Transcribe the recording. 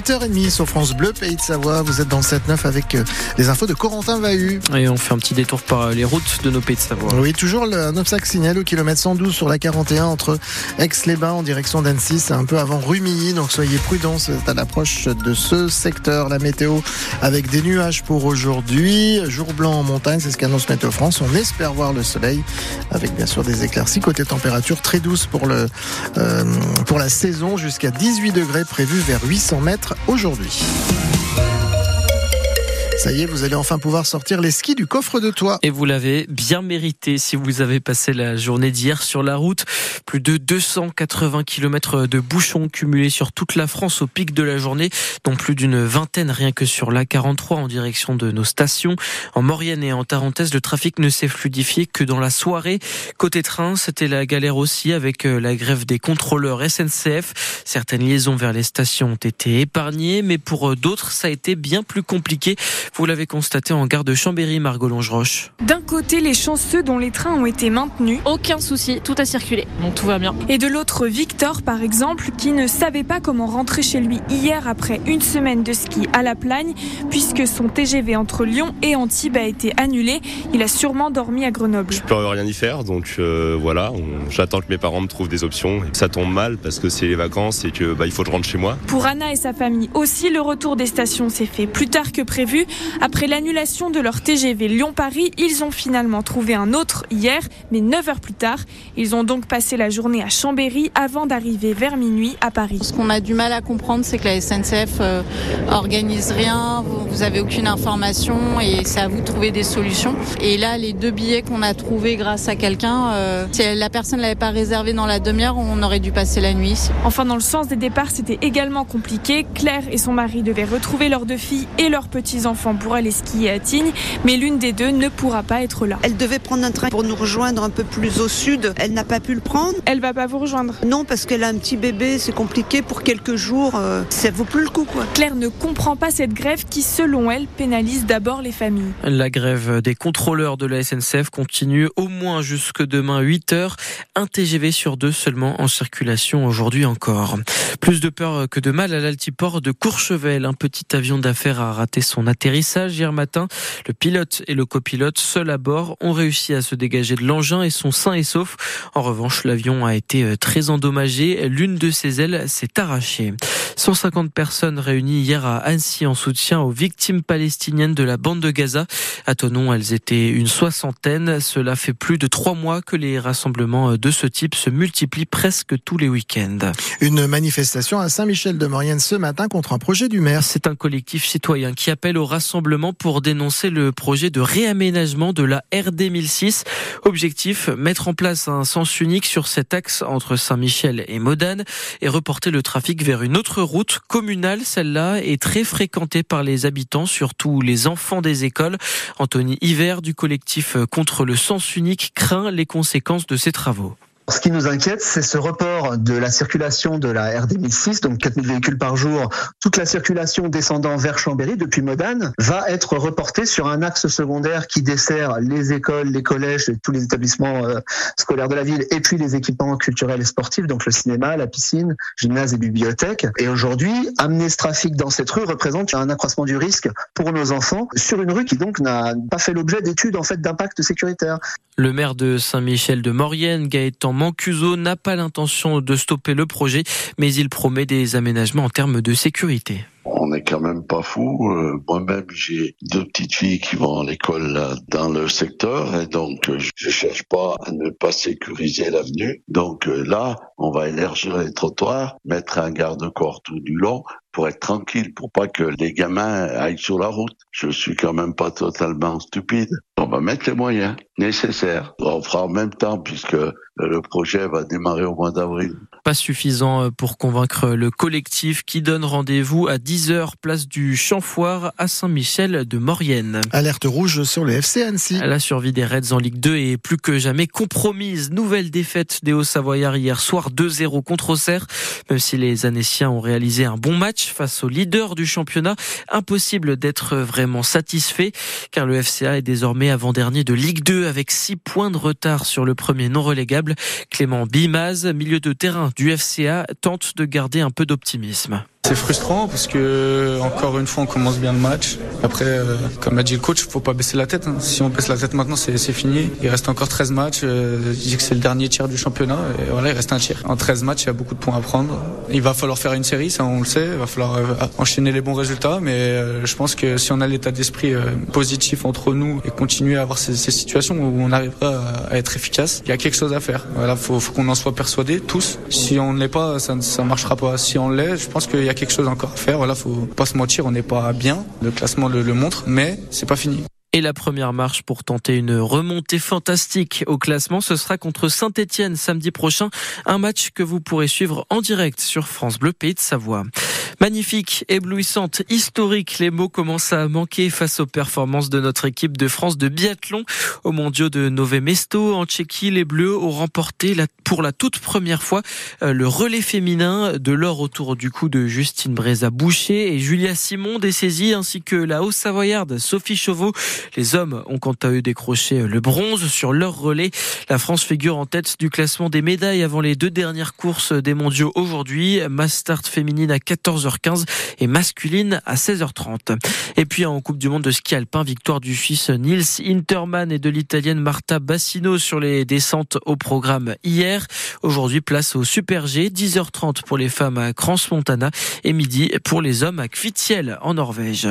8h30 sur France Bleu, Pays de Savoie. Vous êtes dans le 7-9 avec euh, les infos de Corentin Vahu. Et on fait un petit détour par les routes de nos Pays de Savoie. Oui, toujours un obstacle signalé au kilomètre 112 sur la 41 entre Aix-les-Bains en direction d'Annecy. C'est un peu avant Rumilly, donc soyez prudents. C'est à l'approche de ce secteur. La météo avec des nuages pour aujourd'hui. Jour blanc en montagne, c'est ce qu'annonce Météo France. On espère voir le soleil avec bien sûr des éclaircies. Côté température très douce pour, le, euh, pour la saison jusqu'à 18 degrés prévu vers 800 mètres aujourd'hui. Ça y est, vous allez enfin pouvoir sortir les skis du coffre de toit. Et vous l'avez bien mérité si vous avez passé la journée d'hier sur la route. Plus de 280 km de bouchons cumulés sur toute la France au pic de la journée, dont plus d'une vingtaine rien que sur la 43 en direction de nos stations. En Maurienne et en Tarentaise, le trafic ne s'est fluidifié que dans la soirée. Côté train, c'était la galère aussi avec euh, la grève des contrôleurs SNCF. Certaines liaisons vers les stations ont été épargnées, mais pour euh, d'autres, ça a été bien plus compliqué. Vous l'avez constaté en gare de Chambéry, Margot Longeroche. D'un côté, les chanceux dont les trains ont été maintenus. Aucun souci, tout a circulé, donc tout va bien. Et de l'autre, Victor, par exemple, qui ne savait pas comment rentrer chez lui hier après une semaine de ski à la Plagne, puisque son TGV entre Lyon et Antibes a été annulé. Il a sûrement dormi à Grenoble. Je peux rien y faire, donc euh, voilà, j'attends que mes parents me trouvent des options. Ça tombe mal parce que c'est les vacances et que bah, il faut que je rentre chez moi. Pour Anna et sa famille aussi, le retour des stations s'est fait plus tard que prévu. Après l'annulation de leur TGV Lyon-Paris, ils ont finalement trouvé un autre hier, mais 9 heures plus tard. Ils ont donc passé la journée à Chambéry avant d'arriver vers minuit à Paris. Ce qu'on a du mal à comprendre, c'est que la SNCF euh, organise rien, vous avez aucune information et c'est à vous de trouver des solutions. Et là, les deux billets qu'on a trouvés grâce à quelqu'un, euh, si la personne ne l'avait pas réservé dans la demi-heure, on aurait dû passer la nuit ici. Enfin, dans le sens des départs, c'était également compliqué. Claire et son mari devaient retrouver leurs deux filles et leurs petits-enfants pour aller skier à Tignes, mais l'une des deux ne pourra pas être là. Elle devait prendre un train pour nous rejoindre un peu plus au sud. Elle n'a pas pu le prendre. Elle va pas vous rejoindre Non, parce qu'elle a un petit bébé, c'est compliqué pour quelques jours. Euh, ça vaut plus le coup, quoi. Claire ne comprend pas cette grève qui, selon elle, pénalise d'abord les familles. La grève des contrôleurs de la SNCF continue au moins jusque demain 8 heures. Un TGV sur deux seulement en circulation aujourd'hui encore. Plus de peur que de mal à l'altiport de Courchevel. Un petit avion d'affaires a raté son atterrissage hier matin. Le pilote et le copilote, seuls à bord, ont réussi à se dégager de l'engin et sont sains et saufs. En revanche, l'avion a été euh, très endommagé. L'une de ses ailes s'est arrachée. 150 personnes réunies hier à Annecy en soutien aux victimes palestiniennes de la bande de Gaza. À Tonon, elles étaient une soixantaine. Cela fait plus de trois mois que les rassemblements de ce type se multiplient presque tous les week-ends. Une manifestation à Saint-Michel-de-Maurienne ce matin contre un projet du maire. C'est un collectif citoyen qui appelle au rassemblement pour dénoncer le projet de réaménagement de la RD 1006. Objectif, mettre en place un sens unique sur cet axe entre Saint-Michel et Modane et reporter le trafic vers une autre route communale. Celle-là est très fréquentée par les habitants, surtout les enfants des écoles. Anthony Hiver du collectif contre le sens unique craint les conséquences de ces travaux. Ce qui nous inquiète, c'est ce report de la circulation de la RD 1006, donc 4000 véhicules par jour. Toute la circulation descendant vers Chambéry depuis Modane va être reportée sur un axe secondaire qui dessert les écoles, les collèges tous les établissements euh, scolaires de la ville et puis les équipements culturels et sportifs, donc le cinéma, la piscine, gymnase et bibliothèque. Et aujourd'hui, amener ce trafic dans cette rue représente un accroissement du risque pour nos enfants sur une rue qui donc n'a pas fait l'objet d'études en fait d'impact sécuritaire. Le maire de Saint-Michel de Maurienne, Gaëtan Mancuso, n'a pas l'intention de stopper le projet, mais il promet des aménagements en termes de sécurité. On n'est quand même pas fou. Euh, moi-même, j'ai deux petites filles qui vont à l'école dans le secteur et donc euh, je cherche pas à ne pas sécuriser l'avenue. Donc euh, là, on va élargir les trottoirs, mettre un garde-corps tout du long pour être tranquille, pour pas que les gamins aillent sur la route. Je suis quand même pas totalement stupide. On va mettre les moyens nécessaires. On fera en même temps puisque le projet va démarrer au mois d'avril. Pas suffisant pour convaincre le collectif qui donne rendez-vous à 10h place du Chamfoire à Saint-Michel de Maurienne. Alerte rouge sur le FC Annecy. La survie des Reds en Ligue 2 est plus que jamais compromise. Nouvelle défaite des Hauts-Savoyards hier soir 2-0 contre Auxerre. Même si les Annéciens ont réalisé un bon match face au leader du championnat, impossible d'être vraiment satisfait car le FCA est désormais avant-dernier de Ligue 2 avec 6 points de retard sur le premier non relégable. Clément Bimaz, milieu de terrain du FCA, tente de garder un peu d'optimisme. C'est frustrant parce que encore une fois on commence bien le match. Après, euh, comme a dit le coach, faut pas baisser la tête. Hein. Si on baisse la tête maintenant, c'est fini. Il reste encore 13 matchs. Euh, je dis que c'est le dernier tiers du championnat et voilà, il reste un tiers. En 13 matchs, il y a beaucoup de points à prendre. Il va falloir faire une série, ça on le sait. Il va falloir euh, enchaîner les bons résultats, mais je pense que si on a l'état d'esprit positif entre nous et continuer à avoir ces, ces, situations où on arrivera à être efficace, il y a quelque chose à faire. Voilà, faut, faut qu'on en soit persuadés tous. Si on ne l'est pas, ça ne marchera pas. Si on l'est, je pense qu'il y a quelque chose encore à faire. Voilà, faut pas se mentir, on n'est pas bien. Le classement le, montre, mais c'est pas fini. Et la première marche pour tenter une remontée fantastique au classement, ce sera contre Saint-Etienne samedi prochain. Un match que vous pourrez suivre en direct sur France Bleu Pays de Savoie. Magnifique, éblouissante, historique, les mots commencent à manquer face aux performances de notre équipe de France de biathlon. Au mondiaux de Nové Mesto, en Tchéquie, les Bleus ont remporté pour la toute première fois euh, le relais féminin de l'or autour du cou de Justine Bréza-Boucher et Julia Simon dessaisie ainsi que la Haut-Savoyarde Sophie Chauveau. Les hommes ont quant à eux décroché le bronze sur leur relais. La France figure en tête du classement des médailles avant les deux dernières courses des mondiaux aujourd'hui. Start féminine à 14h15 et masculine à 16h30. Et puis en Coupe du Monde de ski alpin, victoire du Suisse Nils Interman et de l'Italienne Marta Bassino sur les descentes au programme hier. Aujourd'hui, place au Super G, 10h30 pour les femmes à Crans-Montana et midi pour les hommes à Kvitiel en Norvège.